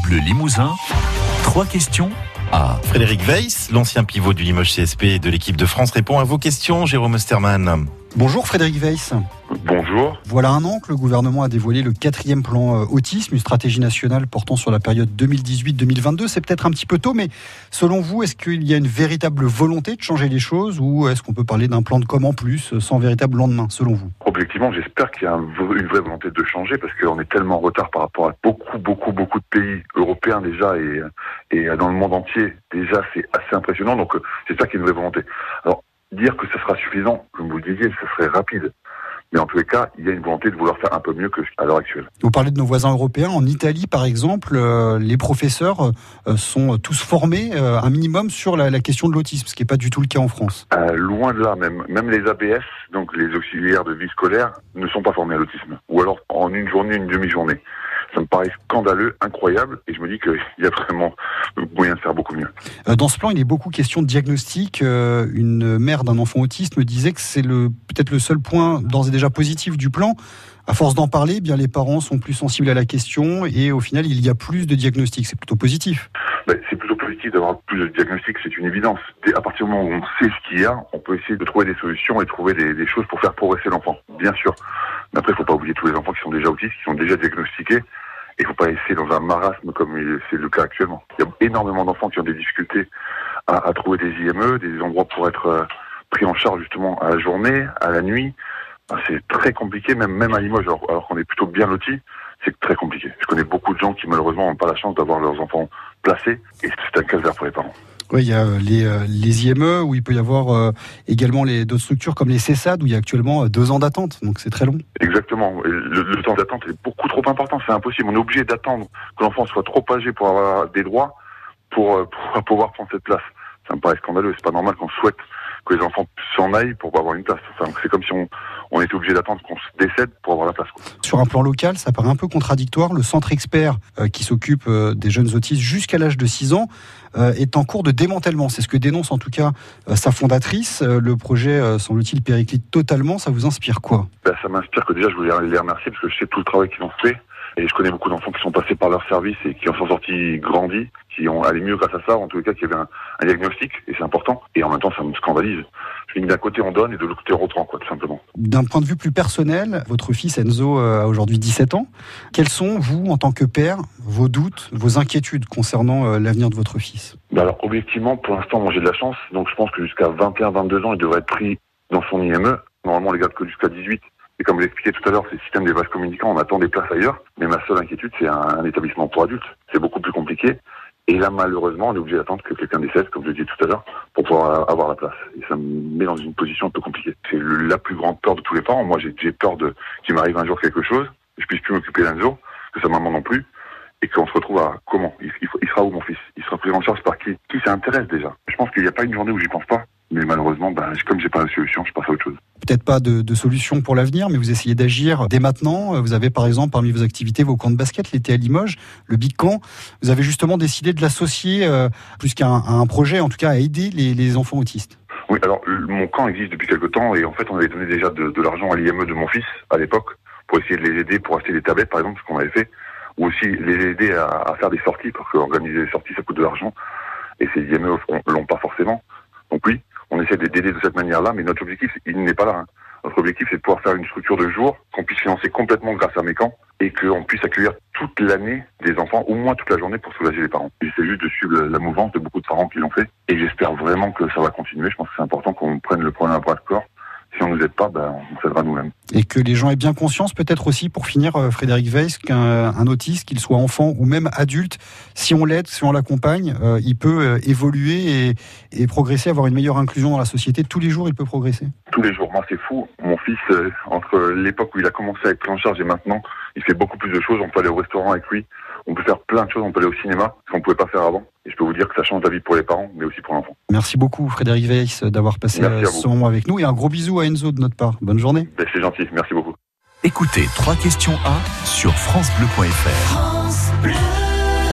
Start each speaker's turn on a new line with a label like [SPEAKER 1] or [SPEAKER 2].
[SPEAKER 1] Bleu Limousin. Trois questions à
[SPEAKER 2] Frédéric Weiss, l'ancien pivot du Limoges CSP et de l'équipe de France, répond à vos questions. Jérôme Osterman.
[SPEAKER 3] Bonjour Frédéric Weiss.
[SPEAKER 4] Bonjour.
[SPEAKER 3] Voilà un an que le gouvernement a dévoilé le quatrième plan euh, autisme, une stratégie nationale portant sur la période 2018-2022. C'est peut-être un petit peu tôt, mais selon vous, est-ce qu'il y a une véritable volonté de changer les choses ou est-ce qu'on peut parler d'un plan de com en plus, euh, sans véritable lendemain, selon vous?
[SPEAKER 4] Objectivement, j'espère qu'il y a une vraie volonté de changer parce qu'on est tellement en retard par rapport à beaucoup, beaucoup, beaucoup de pays européens déjà et, et dans le monde entier. Déjà, c'est assez impressionnant. Donc, euh, j'espère qu'il y a une vraie volonté. Alors, dire que ce sera suffisant, comme vous le disiez, ce serait rapide. Mais en tous les cas, il y a une volonté de vouloir faire un peu mieux qu'à l'heure actuelle.
[SPEAKER 3] Vous parlez de nos voisins européens. En Italie, par exemple, euh, les professeurs euh, sont tous formés euh, un minimum sur la, question de l'autisme, ce qui n'est pas du tout le cas en France.
[SPEAKER 4] loin de là, même. Même les ABS, donc les auxiliaires de vie scolaire, ne sont pas formés à l'autisme. Ou alors en une journée, une demi-journée ça me paraît scandaleux, incroyable, et je me dis qu'il y a vraiment moyen de faire beaucoup mieux.
[SPEAKER 3] Euh, dans ce plan, il est beaucoup question de diagnostic. Euh, une mère d'un enfant autiste me disait que c'est le peut-être le seul point d'ores et déjà positif du plan. À force d'en parler, eh bien les parents sont plus sensibles à la question et au final, il y a plus de diagnostics. C'est plutôt positif.
[SPEAKER 4] Ben, c'est plutôt positif d'avoir plus de diagnostics, c'est une évidence. À partir du moment où on sait ce qu'il y a, on peut essayer de trouver des solutions et trouver des, des choses pour faire progresser l'enfant, bien sûr. Mais après, il ne faut pas oublier tous les enfants qui sont déjà autistes, qui sont déjà diagnostiqués il ne faut pas essayer dans un marasme comme c'est le cas actuellement. Il y a énormément d'enfants qui ont des difficultés à, trouver des IME, des endroits pour être euh, pris en charge justement à la journée, à la nuit. C'est très compliqué, même, même à Limoges, alors, alors qu'on est plutôt bien lotis, c'est très compliqué. Je connais beaucoup de gens qui malheureusement n'ont pas la chance d'avoir leurs enfants placés, et c'est un calvaire pour les parents.
[SPEAKER 3] Oui, il y a euh, les, euh, les IME où il peut y avoir euh, également les d'autres structures comme les CESAD où il y a actuellement deux ans d'attente, donc c'est très long.
[SPEAKER 4] Exactement. Le, temps d'attente est beaucoup trop important, c'est impossible. On est obligé d'attendre que l'enfant soit trop âgé pour avoir des droits pour, pour pouvoir prendre cette place. Ça me paraît scandaleux. C'est pas normal qu'on souhaite que les enfants s'en aillent pour avoir une place. c'est comme si on, on était obligé d'attendre qu'on se décède pour avoir la place.
[SPEAKER 3] Sur un plan local, ça paraît un peu contradictoire. Le centre expert euh, qui s'occupe euh, des jeunes autistes jusqu'à l'âge de 6 ans euh, est en cours de démantèlement. C'est ce que dénonce en tout cas sa fondatrice. le projet, semble-t-il, périclite totalement. Ça vous inspire quoi?
[SPEAKER 4] Ben, Ça m'inspire que déjà, je voulais les remercier parce que je sais tout le travail qu'ils ont fait. Et je connais beaucoup d'enfants qui sont passés par leur service et qui en sont sortis grandis, qui ont allé mieux grâce à ça, en tous les cas, qui avaient un, un diagnostic, et c'est important. Et en même temps, ça me scandalise. Je dis d'un côté on donne et de l'autre côté on reprend, quoi, tout simplement.
[SPEAKER 3] D'un point de vue plus personnel, votre fils Enzo euh, a aujourd'hui 17 ans. Quels sont, vous, en tant que père, vos doutes, vos inquiétudes concernant euh, l'avenir de votre fils?
[SPEAKER 4] Bah Alors, objectivement, pour l'instant, moi j'ai de la chance, donc je pense que jusqu'à 21-22 ans, il devrait être pris dans son IME. Normalement, on les garde que jusqu'à 18. Et comme je l'expliquais tout à l'heure, c'est le système des vases communicants, on attend des places ailleurs. Mais ma seule inquiétude, c'est un, établissement pour adultes. C'est beaucoup plus compliqué. Et là, malheureusement, on est obligé d'attendre que quelqu'un décède, comme je dit tout à l'heure, pour pouvoir avoir la place. Et ça me met dans une position un peu compliquée. C'est la plus grande peur de tous les parents. Moi, j'ai peur de qu'il m'arrive un jour quelque chose, que je puisse plus m'occuper d'un jour, que sa maman non plus, et qu'on se retrouve à comment? Il, il, sera où mon fils? Il sera pris en charge par qui? Qui s'intéresse déjà Je pense qu'il n'y a pas une journée où j'y pense pas. Mais malheureusement, ben, comme j'ai pas de solution, je passe à autre chose.
[SPEAKER 3] Peut-être pas de, de, solution pour l'avenir, mais vous essayez d'agir dès maintenant. Vous avez par exemple parmi vos activités vos camps de basket, l'été à Limoges, le Big Camp. Vous avez justement décidé de l'associer, euh, plus qu'à un, projet, en tout cas à aider les, les enfants autistes.
[SPEAKER 4] Oui, alors mon camp existe depuis quelque temps et en fait on avait donné déjà de, de l'argent à l'IME de mon fils à l'époque pour essayer de les aider pour acheter des tablettes par exemple, ce qu'on avait fait, ou aussi les aider à, à faire des sorties parce qu'organiser des sorties ça coûte de l'argent et ces IME l'ont pas forcément. Donc oui, on essaie d'aider de cette manière-là, mais notre objectif, il n'est pas là. Hein. Notre objectif, c'est de pouvoir faire une structure de jour qu'on puisse financer complètement grâce à mes camps et qu'on puisse accueillir toute l'année des enfants, au moins toute la journée, pour soulager les parents. J'essaie juste de suivre la mouvance de beaucoup de parents qui l'ont fait et j'espère vraiment que ça va continuer. Je pense que c'est important qu'on prenne le problème à bras de corps si on ne nous aide pas, ben, on s'aidera nous-mêmes.
[SPEAKER 3] Et que les gens aient bien conscience, peut-être aussi, pour finir, euh, Frédéric Weiss, qu'un autiste, qu'il soit enfant ou même adulte, si on l'aide, si on l'accompagne, euh, il peut euh, évoluer et, et, progresser, avoir une meilleure inclusion dans la société. Tous les jours, il peut progresser.
[SPEAKER 4] Tous les jours. Moi, c'est fou. Mon fils, entre l'époque où il a commencé à être pris en charge et maintenant, il fait beaucoup plus de choses. On peut aller au restaurant avec lui. On peut faire plein de choses. On peut aller au cinéma, ce qu'on ne pouvait pas faire avant. Et je peux vous dire que ça change la vie pour les parents, mais aussi pour l'enfant.
[SPEAKER 3] Merci beaucoup, Frédéric Weiss, d'avoir passé euh, ce moment avec nous. Et un gros bisou à Enzo de notre part. Bonne journée.
[SPEAKER 4] Ben, c'est gentil. Merci beaucoup.
[SPEAKER 1] Écoutez, trois questions à sur FranceBleu.fr. France Bleu.